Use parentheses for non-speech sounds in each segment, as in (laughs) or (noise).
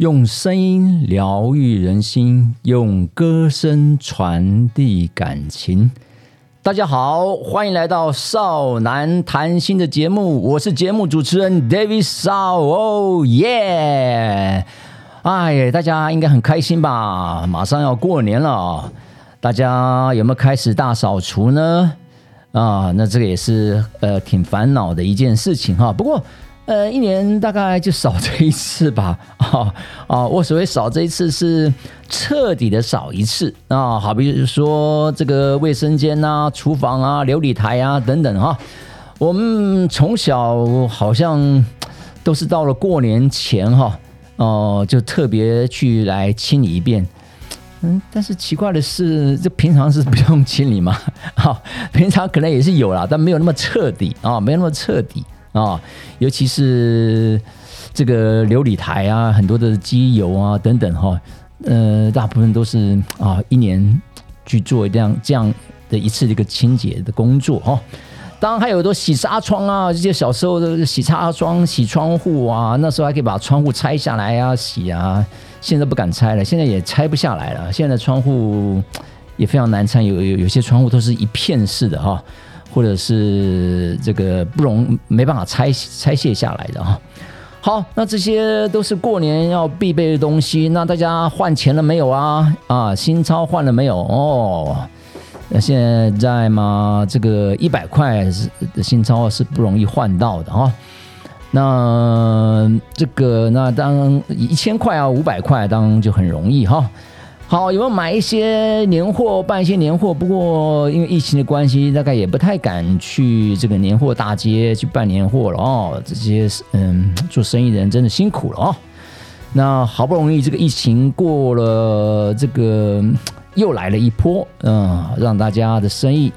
用声音疗愈人心，用歌声传递感情。大家好，欢迎来到少男谈心的节目，我是节目主持人 David 少哦耶！哎，大家应该很开心吧？马上要过年了，大家有没有开始大扫除呢？啊，那这个也是呃挺烦恼的一件事情哈。不过。呃，一年大概就扫这一次吧，(laughs) 啊啊，我所谓扫这一次是彻底的扫一次啊，好比说这个卫生间啊、厨房啊、琉璃台啊等等哈，我们从小好像都是到了过年前哈，哦，就特别去来清理一遍，嗯，但是奇怪的是，这平常是不用清理嘛，哈，平常可能也是有啦，但没有那么彻底啊，没有那么彻底。啊，尤其是这个琉璃台啊，很多的机油啊等等哈，呃，大部分都是啊一年去做这样这样的一次这个清洁的工作哈。当然还有很多洗纱窗啊，这些小时候的洗纱窗、洗窗户啊，那时候还可以把窗户拆下来啊洗啊，现在不敢拆了，现在也拆不下来了。现在窗户也非常难拆，有有有些窗户都是一片式的哈。或者是这个不容没办法拆拆卸下来的哈，好，那这些都是过年要必备的东西。那大家换钱了没有啊？啊，新钞换了没有？哦，那现在嘛，这个一百块是的新钞是不容易换到的哈。那这个那当一千块啊，五百块当就很容易哈。好，有没有买一些年货，办一些年货？不过因为疫情的关系，大概也不太敢去这个年货大街去办年货了哦。这些嗯，做生意的人真的辛苦了哦。那好不容易这个疫情过了，这个又来了一波，嗯，让大家的生意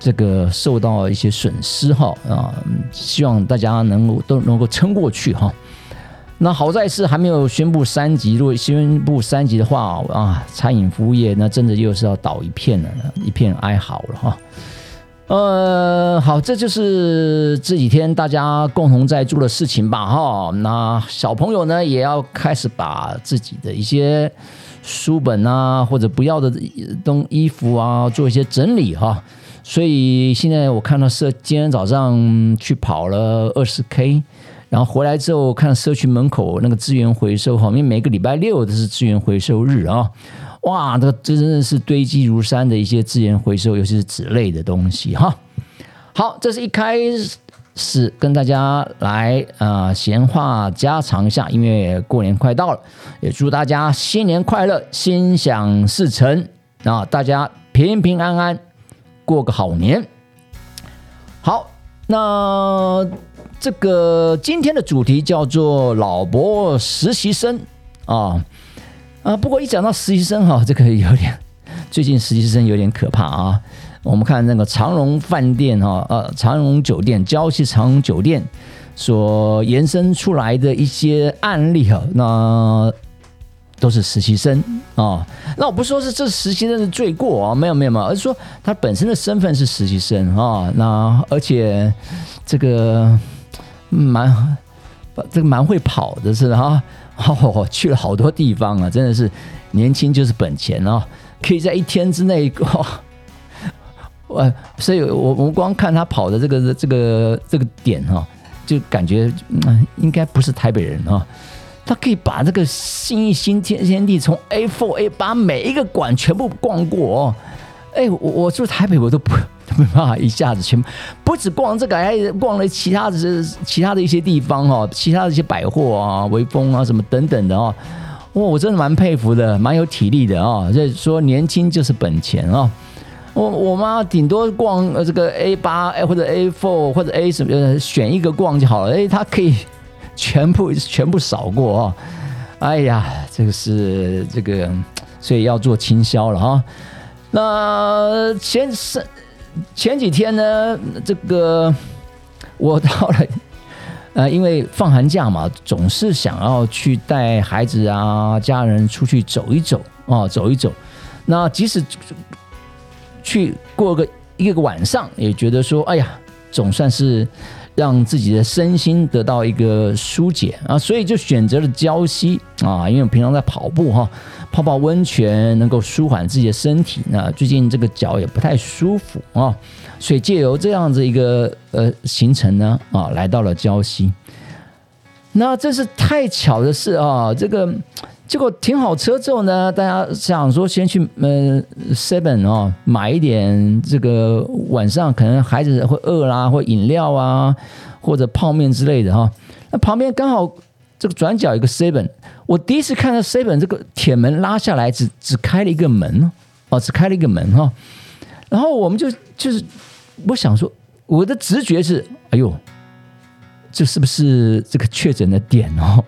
这个受到一些损失哈啊，希望大家能够都能够撑过去哈。那好在是还没有宣布三级，如果宣布三级的话啊，餐饮服务业那真的又是要倒一片了，一片哀嚎了哈。呃，好，这就是这几天大家共同在做的事情吧哈。那小朋友呢，也要开始把自己的一些书本啊，或者不要的东衣服啊，做一些整理哈。所以现在我看到是今天早上去跑了二十 K。然后回来之后，看社区门口那个资源回收哈，因为每个礼拜六都是资源回收日啊，哇，这个真的是堆积如山的一些资源回收，尤其是纸类的东西哈。好，这是一开始跟大家来啊闲话家常一下，因为过年快到了，也祝大家新年快乐，心想事成啊，大家平平安安过个好年。好，那。这个今天的主题叫做“老伯实习生”啊啊！不过一讲到实习生哈，这个有点最近实习生有点可怕啊。我们看那个长荣饭店哈，呃，长荣酒店、郊区长荣酒店所延伸出来的一些案例哈，那都是实习生啊。那我不说是这实习生的罪过啊，没有没有没有，而是说他本身的身份是实习生啊。那而且这个。蛮，这个蛮会跑的是哈，哦，去了好多地方啊，真的是年轻就是本钱哦，可以在一天之内，我所以，我我光看他跑的这个这个这个点哈，就感觉嗯，应该不是台北人啊，他可以把这个新义新天天地从 A four A 八每一个馆全部逛过哦，哎，我我住台北我都不。没办法一下子全部不止逛这个，还逛了其他的、其他的一些地方哈，其他的一些百货啊、微风啊什么等等的哦。哇，我真的蛮佩服的，蛮有体力的啊。这说年轻就是本钱啊。我我妈顶多逛呃这个 A 八或者 A four 或者 A 什么，选一个逛就好了。哎，她可以全部全部扫过啊。哎呀，这个是这个，所以要做倾销了哈。那前是。前几天呢，这个 (laughs) 我到了，(laughs) 呃，因为放寒假嘛，总是想要去带孩子啊、家人出去走一走啊，走一走。那即使去过个一个晚上，也觉得说，哎呀，总算是让自己的身心得到一个疏解啊，所以就选择了礁溪啊，因为我平常在跑步哈，泡泡温泉能够舒缓自己的身体。那最近这个脚也不太舒服啊，所以借由这样子一个呃行程呢啊，来到了礁溪。那这是太巧的事啊，这个。结果停好车之后呢，大家想说先去呃 Seven 哦买一点这个晚上可能孩子会饿啦，或饮料啊，或者泡面之类的哈。那旁边刚好这个转角有个 Seven，我第一次看到 Seven 这个铁门拉下来，只只开了一个门哦，只开了一个门哈。然后我们就就是我想说，我的直觉是，哎呦，这是不是这个确诊的点哦？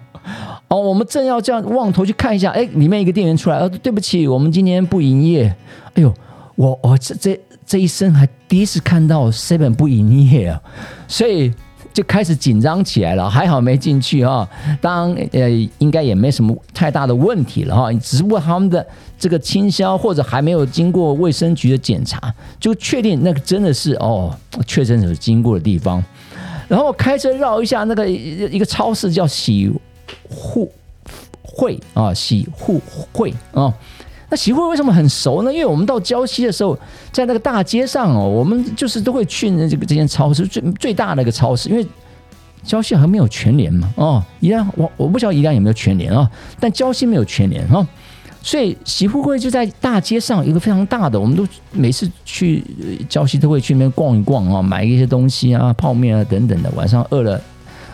哦，我们正要这样望头去看一下，哎，里面一个店员出来，呃，对不起，我们今天不营业。哎呦，我我这这这一生还第一次看到 seven 不营业啊，所以就开始紧张起来了。还好没进去啊，当呃应该也没什么太大的问题了哈，只不过他们的这个清销或者还没有经过卫生局的检查，就确定那个真的是哦确诊者经过的地方。然后开车绕一下那个一个超市叫喜。互会啊，洗护会啊，那洗护为什么很熟呢？因为我们到礁溪的时候，在那个大街上哦，我们就是都会去那这个这间超市最最大的一个超市，因为礁溪还没有全联嘛哦，宜兰我我不知道宜兰有没有全联啊，但礁溪没有全联啊，所以洗护会就在大街上一个非常大的，我们都每次去郊区都会去那边逛一逛啊，买一些东西啊，泡面啊等等的，晚上饿了。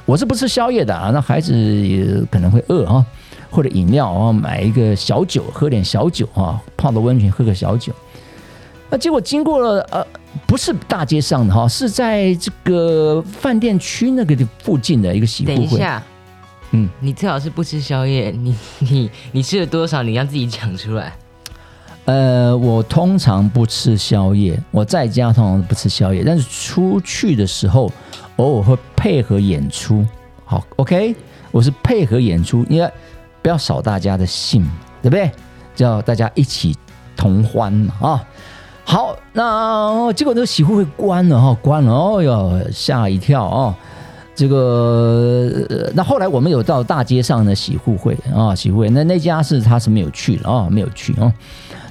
我是不吃宵夜的啊，那孩子也可能会饿啊，或者饮料啊，买一个小酒，喝点小酒啊，泡个温泉，喝个小酒。那结果经过了呃，不是大街上的哈，是在这个饭店区那个的附近的一个洗护会。等一下，嗯，你最好是不吃宵夜，你你你吃了多少？你让自己讲出来。呃，我通常不吃宵夜，我在家通常不吃宵夜，但是出去的时候。偶尔会配合演出，好，OK，我是配合演出，因为不要扫大家的兴，对不对？叫大家一起同欢嘛，啊，好，那结果那个洗护会关了哈，关了，哦哟，吓一跳啊！这个，那后来我们有到大街上的洗护会啊，洗护会，那那家是他是没有去了啊，没有去啊。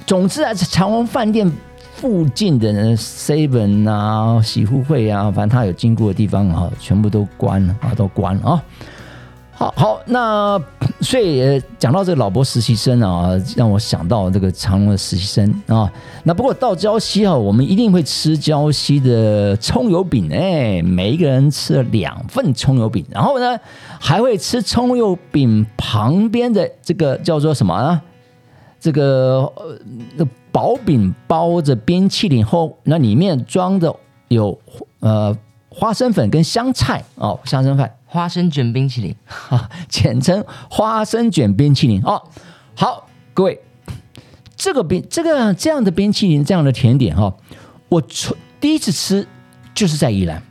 总之啊，长隆饭店。附近的 seven 啊，洗护会啊，反正他有经过的地方啊，全部都关了啊，都关了啊。好好，那所以讲到这个老伯实习生啊，让我想到这个长隆的实习生啊。那不过到礁溪啊，我们一定会吃礁溪的葱油饼哎，每一个人吃了两份葱油饼，然后呢，还会吃葱油饼旁边的这个叫做什么呢？这个呃。薄饼包着冰淇淋后，那里面装的有呃花生粉跟香菜哦，香生粉花生卷冰淇淋啊，(laughs) 简称花生卷冰淇淋哦。好，各位，这个冰这个这样的冰淇淋这样的甜点哈，我从第一次吃就是在宜兰，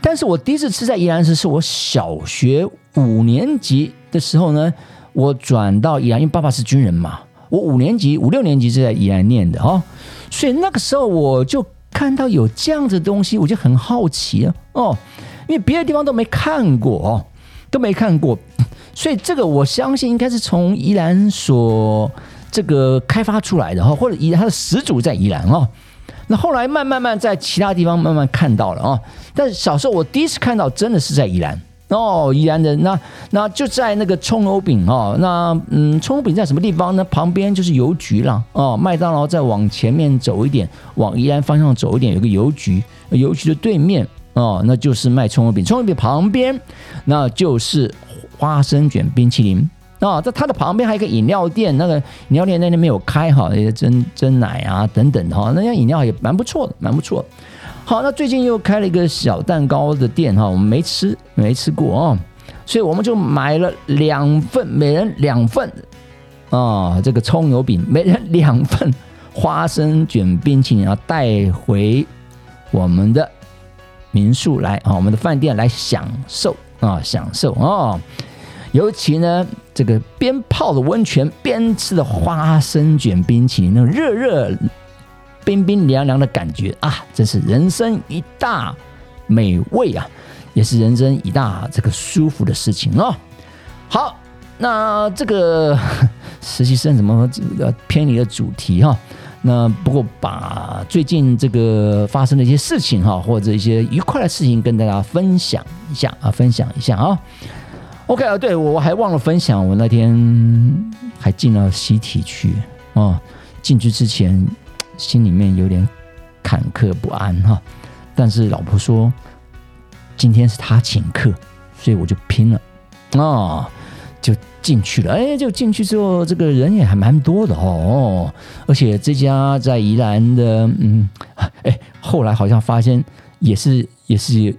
但是我第一次吃在宜兰时是我小学五年级的时候呢，我转到宜兰，因为爸爸是军人嘛。我五年级、五六年级是在宜兰念的哦，所以那个时候我就看到有这样子东西，我就很好奇啊哦，因为别的地方都没看过哦，都没看过，所以这个我相信应该是从宜兰所这个开发出来的哈，或者宜它的始祖在宜兰哦，那后来慢慢慢在其他地方慢慢看到了啊，但是小时候我第一次看到真的是在宜兰。哦，宜兰的那那就在那个葱油饼哦，那嗯，葱油饼在什么地方呢？旁边就是邮局了哦。麦当劳再往前面走一点，往宜兰方向走一点，有个邮局，邮局的对面哦，那就是卖葱油饼。葱油饼旁边那就是花生卷冰淇淋啊，在它的旁边还有一个饮料店，那个饮料店那边没有开哈，那些真真奶啊等等哈，那家饮料也蛮不错的，蛮不错。好，那最近又开了一个小蛋糕的店哈，我们没吃，没吃过啊，所以我们就买了两份，每人两份啊，这个葱油饼，每人两份花生卷冰淇淋啊，带回我们的民宿来啊，我们的饭店来享受啊，享受啊，尤其呢，这个边泡的温泉边吃的花生卷冰淇淋，那热热。冰冰凉凉的感觉啊，真是人生一大美味啊，也是人生一大这个舒服的事情哦。好，那这个实习生怎么偏离了主题哈？那不过把最近这个发生的一些事情哈，或者一些愉快的事情跟大家分享一下啊，分享一下啊。OK 啊，对我还忘了分享，我那天还进了习体去啊，进去之前心里面有点坎坷不安哈，但是老婆说今天是他请客，所以我就拼了。啊。就进去了，哎，就进去之后，这个人也还蛮多的哦，而且这家在宜兰的，嗯，哎，后来好像发现也是也是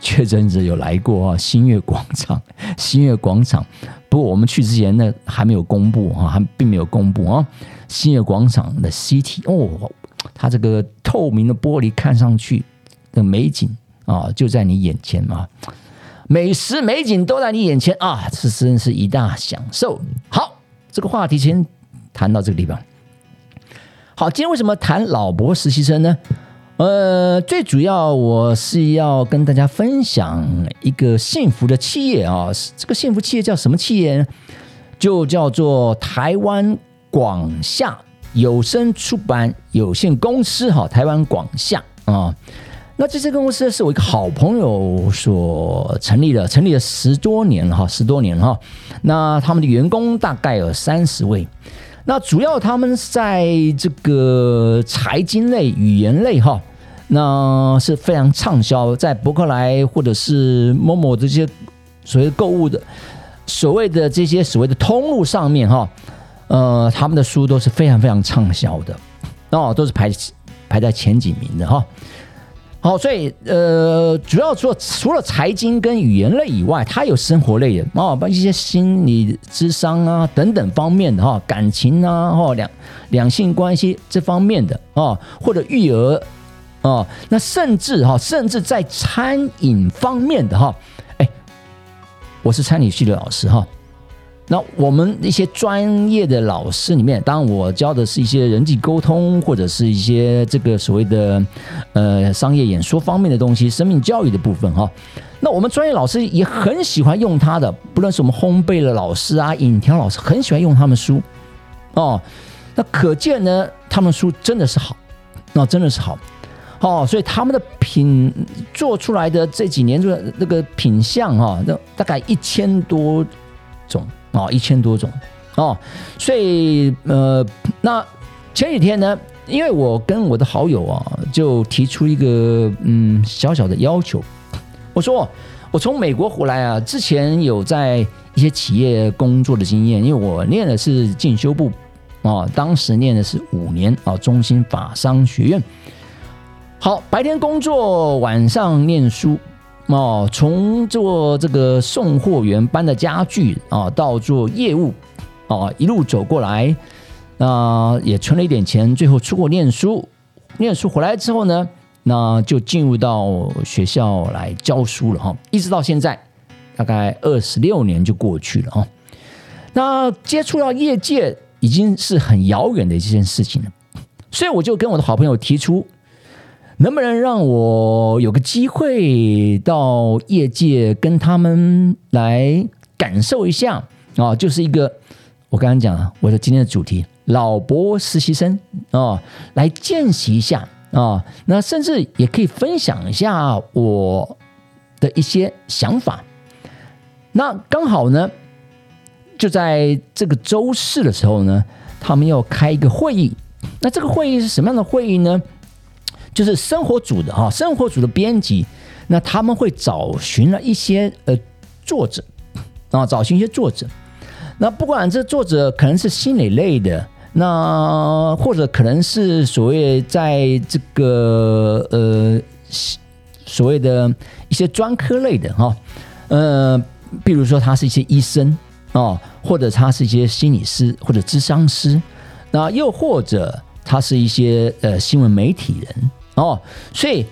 确诊者有来过啊，新月广场，新月广场，不过我们去之前呢还没有公布啊，还并没有公布啊，新月广场的 CT 哦，它这个透明的玻璃看上去的美景啊，就在你眼前啊。美食美景都在你眼前啊，这真是一大享受。好，这个话题先谈到这个地方。好，今天为什么谈老伯实习生呢？呃，最主要我是要跟大家分享一个幸福的企业啊。这个幸福企业叫什么企业呢？就叫做台湾广夏有声出版有限公司。哈，台湾广夏啊。那这家公司是我一个好朋友所成立的，成立了十多年哈，十多年哈。那他们的员工大概有三十位，那主要他们在这个财经类、语言类哈，那是非常畅销，在博客来或者是某某这些所谓购物的所谓的这些所谓的通路上面哈，呃，他们的书都是非常非常畅销的，哦，都是排排在前几名的哈。好，所以呃，主要除了除了财经跟语言类以外，它有生活类的啊，把一些心理智商啊等等方面的哈，感情啊，或两两性关系这方面的啊，或者育儿啊，那甚至哈，甚至在餐饮方面的哈，哎，我是餐饮系的老师哈。那我们一些专业的老师里面，当然我教的是一些人际沟通，或者是一些这个所谓的呃商业演说方面的东西，生命教育的部分哈。那我们专业老师也很喜欢用他的，不论是我们烘焙的老师啊、影调老师，很喜欢用他们书哦。那可见呢，他们书真的是好，那真的是好哦。所以他们的品做出来的这几年的那个品相哈，那大概一千多种。哦，一千多种哦，所以呃，那前几天呢，因为我跟我的好友啊，就提出一个嗯小小的要求，我说我从美国回来啊，之前有在一些企业工作的经验，因为我念的是进修部啊，当时念的是五年啊，中心法商学院，好，白天工作，晚上念书。哦，从做这个送货员搬的家具啊，到做业务啊，一路走过来，那也存了一点钱，最后出国念书。念书回来之后呢，那就进入到学校来教书了哈，一直到现在，大概二十六年就过去了哈。那接触到业界已经是很遥远的一件事情了，所以我就跟我的好朋友提出。能不能让我有个机会到业界跟他们来感受一下啊？就是一个我刚刚讲了，我的今天的主题——老博实习生啊，来见习一下啊。那甚至也可以分享一下我的一些想法。那刚好呢，就在这个周四的时候呢，他们要开一个会议。那这个会议是什么样的会议呢？就是生活组的哈，生活组的编辑，那他们会找寻了一些呃作者啊，找寻一些作者。那不管这作者可能是心理类的，那或者可能是所谓在这个呃所谓的一些专科类的哈，呃，比如说他是一些医生啊，或者他是一些心理师或者智商师，那又或者他是一些呃新闻媒体人。哦，所以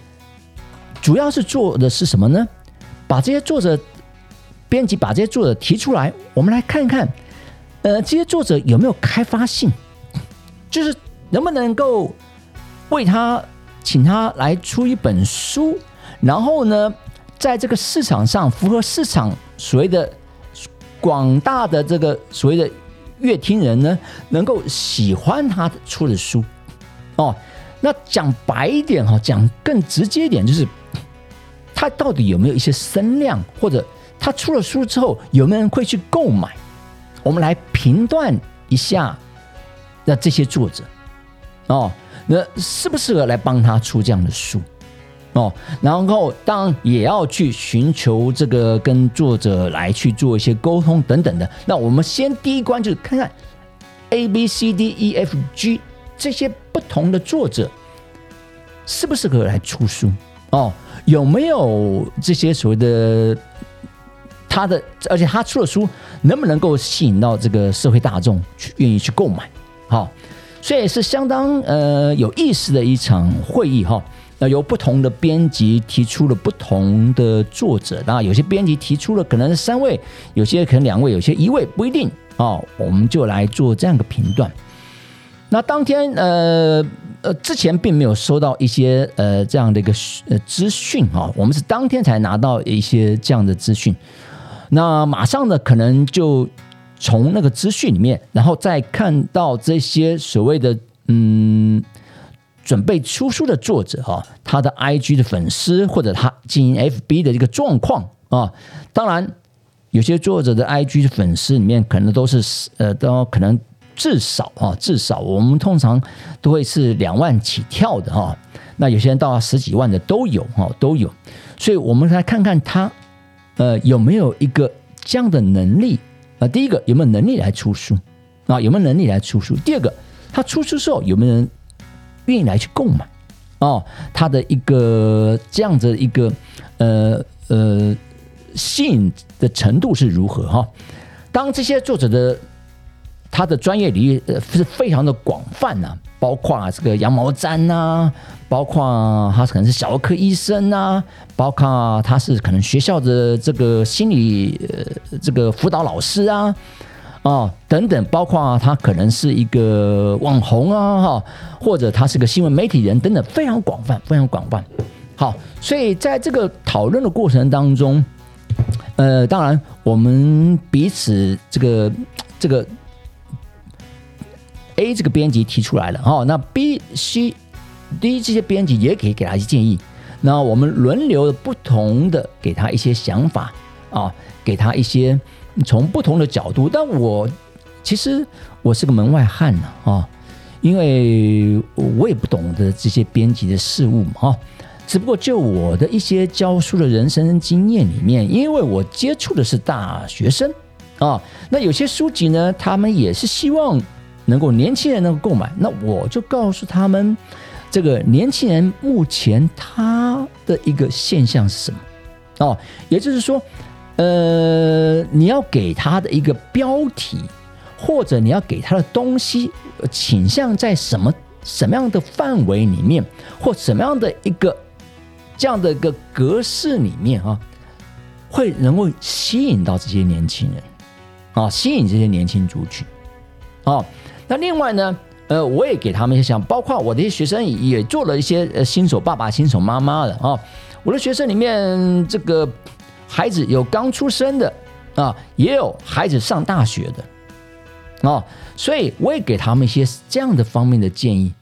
主要是做的是什么呢？把这些作者、编辑把这些作者提出来，我们来看看，呃，这些作者有没有开发性，就是能不能够为他请他来出一本书，然后呢，在这个市场上符合市场所谓的广大的这个所谓的乐听人呢，能够喜欢他出的书哦。那讲白一点哈，讲更直接一点，就是他到底有没有一些声量，或者他出了书之后有没有人会去购买？我们来评断一下，那这些作者哦，那适不适合来帮他出这样的书？哦，然后当然也要去寻求这个跟作者来去做一些沟通等等的。那我们先第一关就是看看 A B C D E F G 这些不同的作者适不适合来出书哦，有没有这些所谓的他的，而且他出的书能不能够吸引到这个社会大众去愿意去购买？好，所以是相当呃有意思的一场会议哈。那由不同的编辑提出了不同的作者，那有些编辑提出了可能三位，有些可能两位，有些一位不一定哦。我们就来做这样的评断。那当天呃呃之前并没有收到一些呃这样的一个呃资讯啊，我们是当天才拿到一些这样的资讯。那马上呢，可能就从那个资讯里面，然后再看到这些所谓的嗯。准备出书的作者哈，他的 IG 的粉丝或者他经营 FB 的一个状况啊，当然有些作者的 IG 的粉丝里面可能都是呃，都可能至少啊，至少我们通常都会是两万起跳的哈，那有些人到十几万的都有哈，都有，所以我们来看看他呃有没有一个这样的能力啊，第一个有没有能力来出书啊，有没有能力来出书？第二个他出书时候有没有人？愿意来去购买哦，他的一个这样子一个呃呃吸引的程度是如何哈？当这些作者的他的专业领域呃是非常的广泛呐，包括这个羊毛毡呐，包括他可能是小儿科医生呐，包括他是可能学校的这个心理呃这个辅导老师啊。啊，等等，包括他可能是一个网红啊，哈，或者他是个新闻媒体人，等等，非常广泛，非常广泛。好，所以在这个讨论的过程当中，呃，当然我们彼此这个这个 A 这个编辑提出来了，哦，那 B、C、D 这些编辑也可以给他一些建议，那我们轮流的不同的给他一些想法啊，给他一些。从不同的角度，但我其实我是个门外汉呢啊，因为我也不懂得这些编辑的事物嘛哈。只不过就我的一些教书的人生经验里面，因为我接触的是大学生啊，那有些书籍呢，他们也是希望能够年轻人能够购买，那我就告诉他们，这个年轻人目前他的一个现象是什么哦，也就是说。呃，你要给他的一个标题，或者你要给他的东西，倾向在什么什么样的范围里面，或什么样的一个这样的一个格式里面啊，会能够吸引到这些年轻人啊，吸引这些年轻族群啊。那另外呢，呃，我也给他们一些想，包括我的一些学生也做了一些呃新手爸爸、新手妈妈的啊。我的学生里面这个。孩子有刚出生的啊，也有孩子上大学的啊，所以我也给他们一些这样的方面的建议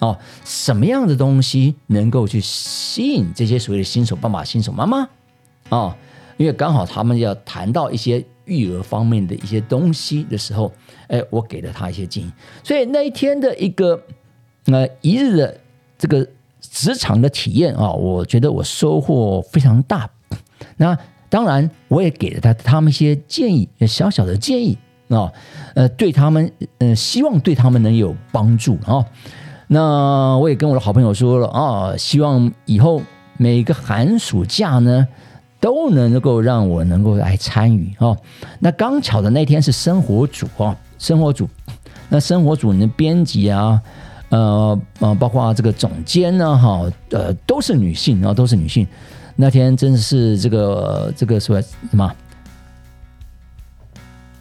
哦，什么样的东西能够去吸引这些所谓的新手爸爸、新手妈妈啊？因为刚好他们要谈到一些育儿方面的一些东西的时候，哎，我给了他一些建议，所以那一天的一个呃一日的这个职场的体验啊，我觉得我收获非常大。那当然，我也给了他他们一些建议，小小的建议啊，呃，对他们，呃，希望对他们能有帮助啊。那我也跟我的好朋友说了啊，希望以后每个寒暑假呢，都能够让我能够来参与哦。那刚巧的那天是生活组啊，生活组，那生活组你的编辑啊，呃呃，包括这个总监呢，哈，呃，都是女性啊，都是女性。那天真的是这个这个说什么？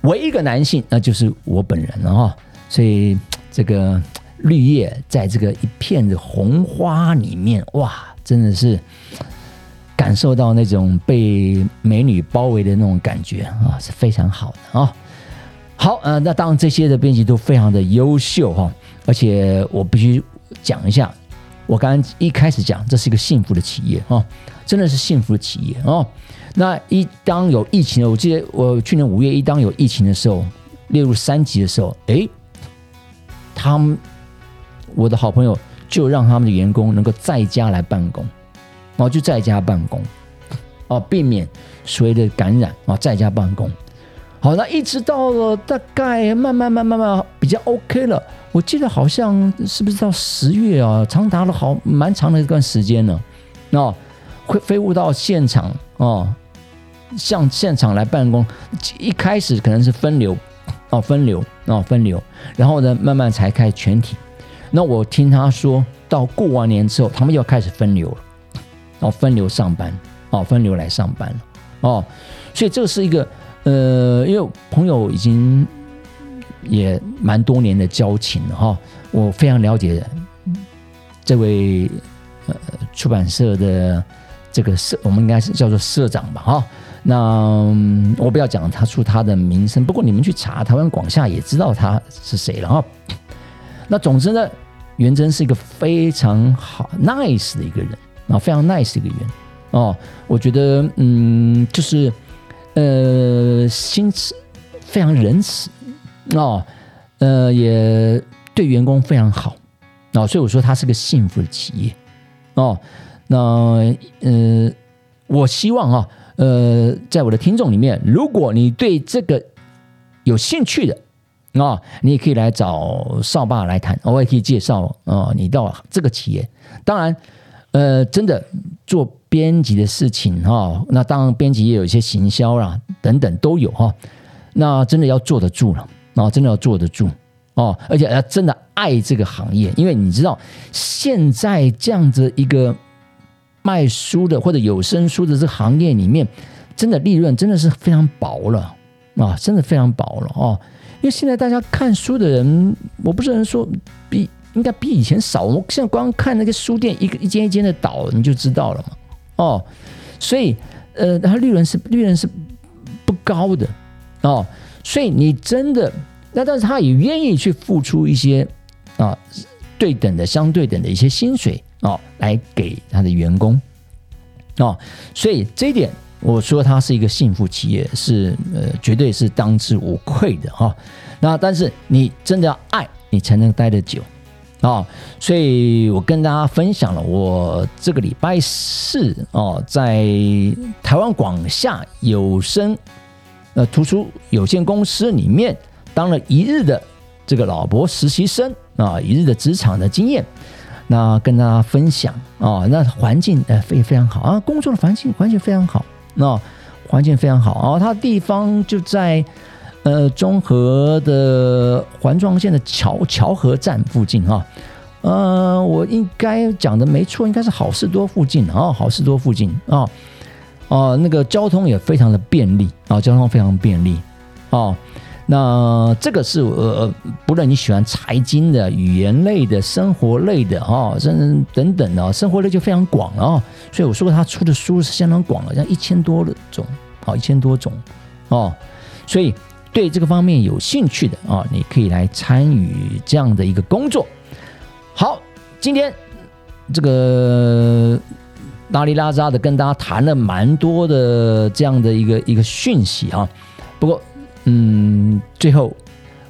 唯一一个男性，那就是我本人了哈。所以这个绿叶在这个一片的红花里面，哇，真的是感受到那种被美女包围的那种感觉啊，是非常好的啊。好，呃，那当然这些的编辑都非常的优秀哈，而且我必须讲一下，我刚刚一开始讲这是一个幸福的企业啊，真的是幸福的企业哦。那一当有疫情，我记得我去年五月一当有疫情的时候，列入三级的时候，诶，他们我的好朋友就让他们的员工能够在家来办公，然后就在家办公，哦，避免所谓的感染啊，在家办公。好，那一直到了大概慢慢慢慢慢比较 OK 了。我记得好像是不是到十月啊，长达了好蛮长的一段时间呢。那会飞舞到现场哦，向现场来办公。一开始可能是分流哦，分流哦，分流，然后呢，慢慢才开全体。那我听他说到过完年之后，他们又开始分流了，哦，分流上班哦，分流来上班哦，所以这是一个。呃，因为朋友已经也蛮多年的交情了哈，我非常了解这位呃出版社的这个社，我们应该是叫做社长吧哈。那我不要讲他出他的名声，不过你们去查台湾广夏也知道他是谁了哈。那总之呢，元真是一个非常好 nice 的一个人啊，非常 nice 的一个人哦。我觉得嗯，就是。呃，心慈，非常仁慈哦，呃，也对员工非常好哦，所以我说它是个幸福的企业哦。那呃，我希望啊，呃，在我的听众里面，如果你对这个有兴趣的啊，你也可以来找少爸来谈，我也可以介绍啊，你到这个企业。当然，呃，真的做。编辑的事情哈，那当然编辑也有一些行销啦，等等都有哈。那真的要坐得住了，啊，真的要坐得住哦，而且要真的爱这个行业，因为你知道现在这样子一个卖书的或者有声书的这个行业里面，真的利润真的是非常薄了啊，真的非常薄了哦。因为现在大家看书的人，我不是能说比应该比以前少，我现在光看那个书店一个一间一间的倒，你就知道了嘛。哦，所以呃，它利润是利润是不高的哦，所以你真的那，但是他也愿意去付出一些啊对等的、相对等的一些薪水哦，来给他的员工哦，所以这一点我说他是一个幸福企业，是呃绝对是当之无愧的哈。那但是你真的要爱你才能待得久。哦，所以我跟大家分享了我这个礼拜四哦，在台湾广夏有声呃图书有限公司里面当了一日的这个老伯实习生啊，一日的职场的经验，那跟大家分享啊，那环境呃非非常好啊，工作的环境环境非常好，那环境非常好啊，它地方就在。呃，中和的环状线的桥桥河站附近哈，呃，我应该讲的没错，应该是好事多附近啊，好事多附近啊，哦，那个交通也非常的便利啊，交通非常便利哦。那这个是呃，不论你喜欢财经的、语言类的、生活类的哈，甚至等等的，生活类就非常广了啊。所以我说，他出的书是相当广了，像一千多种，好，一千多种哦，所以。对这个方面有兴趣的啊，你可以来参与这样的一个工作。好，今天这个拉里拉扎的跟大家谈了蛮多的这样的一个一个讯息啊。不过，嗯，最后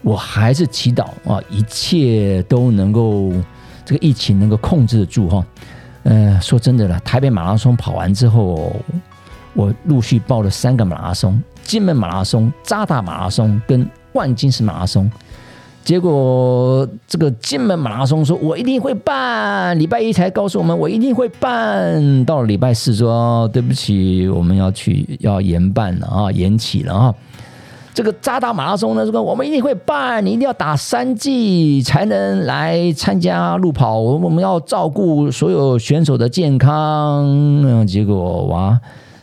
我还是祈祷啊，一切都能够这个疫情能够控制得住哈。呃，说真的了，台北马拉松跑完之后，我陆续报了三个马拉松。金门马拉松、扎达马拉松跟万金石马拉松，结果这个金门马拉松说：“我一定会办。”礼拜一才告诉我们：“我一定会办。”到了礼拜四说：“对不起，我们要去要延办了啊，延期了啊。”这个扎达马拉松呢，这个我们一定会办，你一定要打三季才能来参加路跑。我我们要照顾所有选手的健康。嗯，结果哇，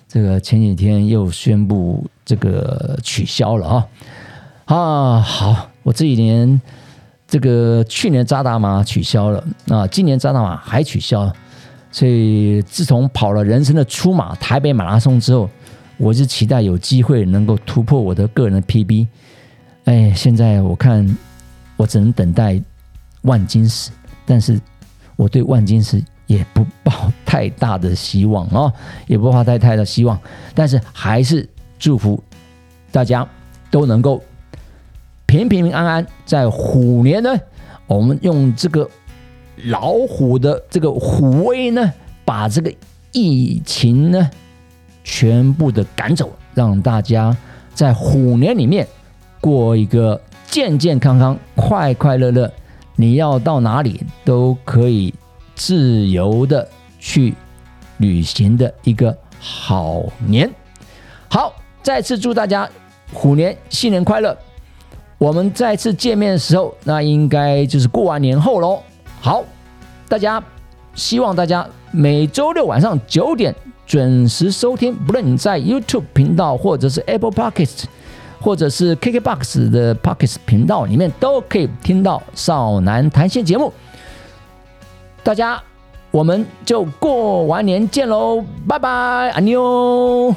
这个前几天又宣布。这个取消了啊啊好，我这一年这个去年扎达马取消了啊，今年扎达马还取消，所以自从跑了人生的出马台北马拉松之后，我是期待有机会能够突破我的个人的 PB。哎，现在我看我只能等待万金石，但是我对万金石也不抱太大的希望哦，也不抱太太的希望，但是还是祝福大家都能够平平安安，在虎年呢，我们用这个老虎的这个虎威呢，把这个疫情呢全部的赶走，让大家在虎年里面。过一个健健康康、快快乐乐，你要到哪里都可以自由的去旅行的一个好年。好，再次祝大家虎年新年快乐！我们再次见面的时候，那应该就是过完年后喽。好，大家希望大家每周六晚上九点准时收听，不论你在 YouTube 频道或者是 Apple Podcast。或者是 KKBOX 的 p o c k e t 频道里面都可以听到少男谈心节目。大家，我们就过完年见喽，拜拜，阿妞。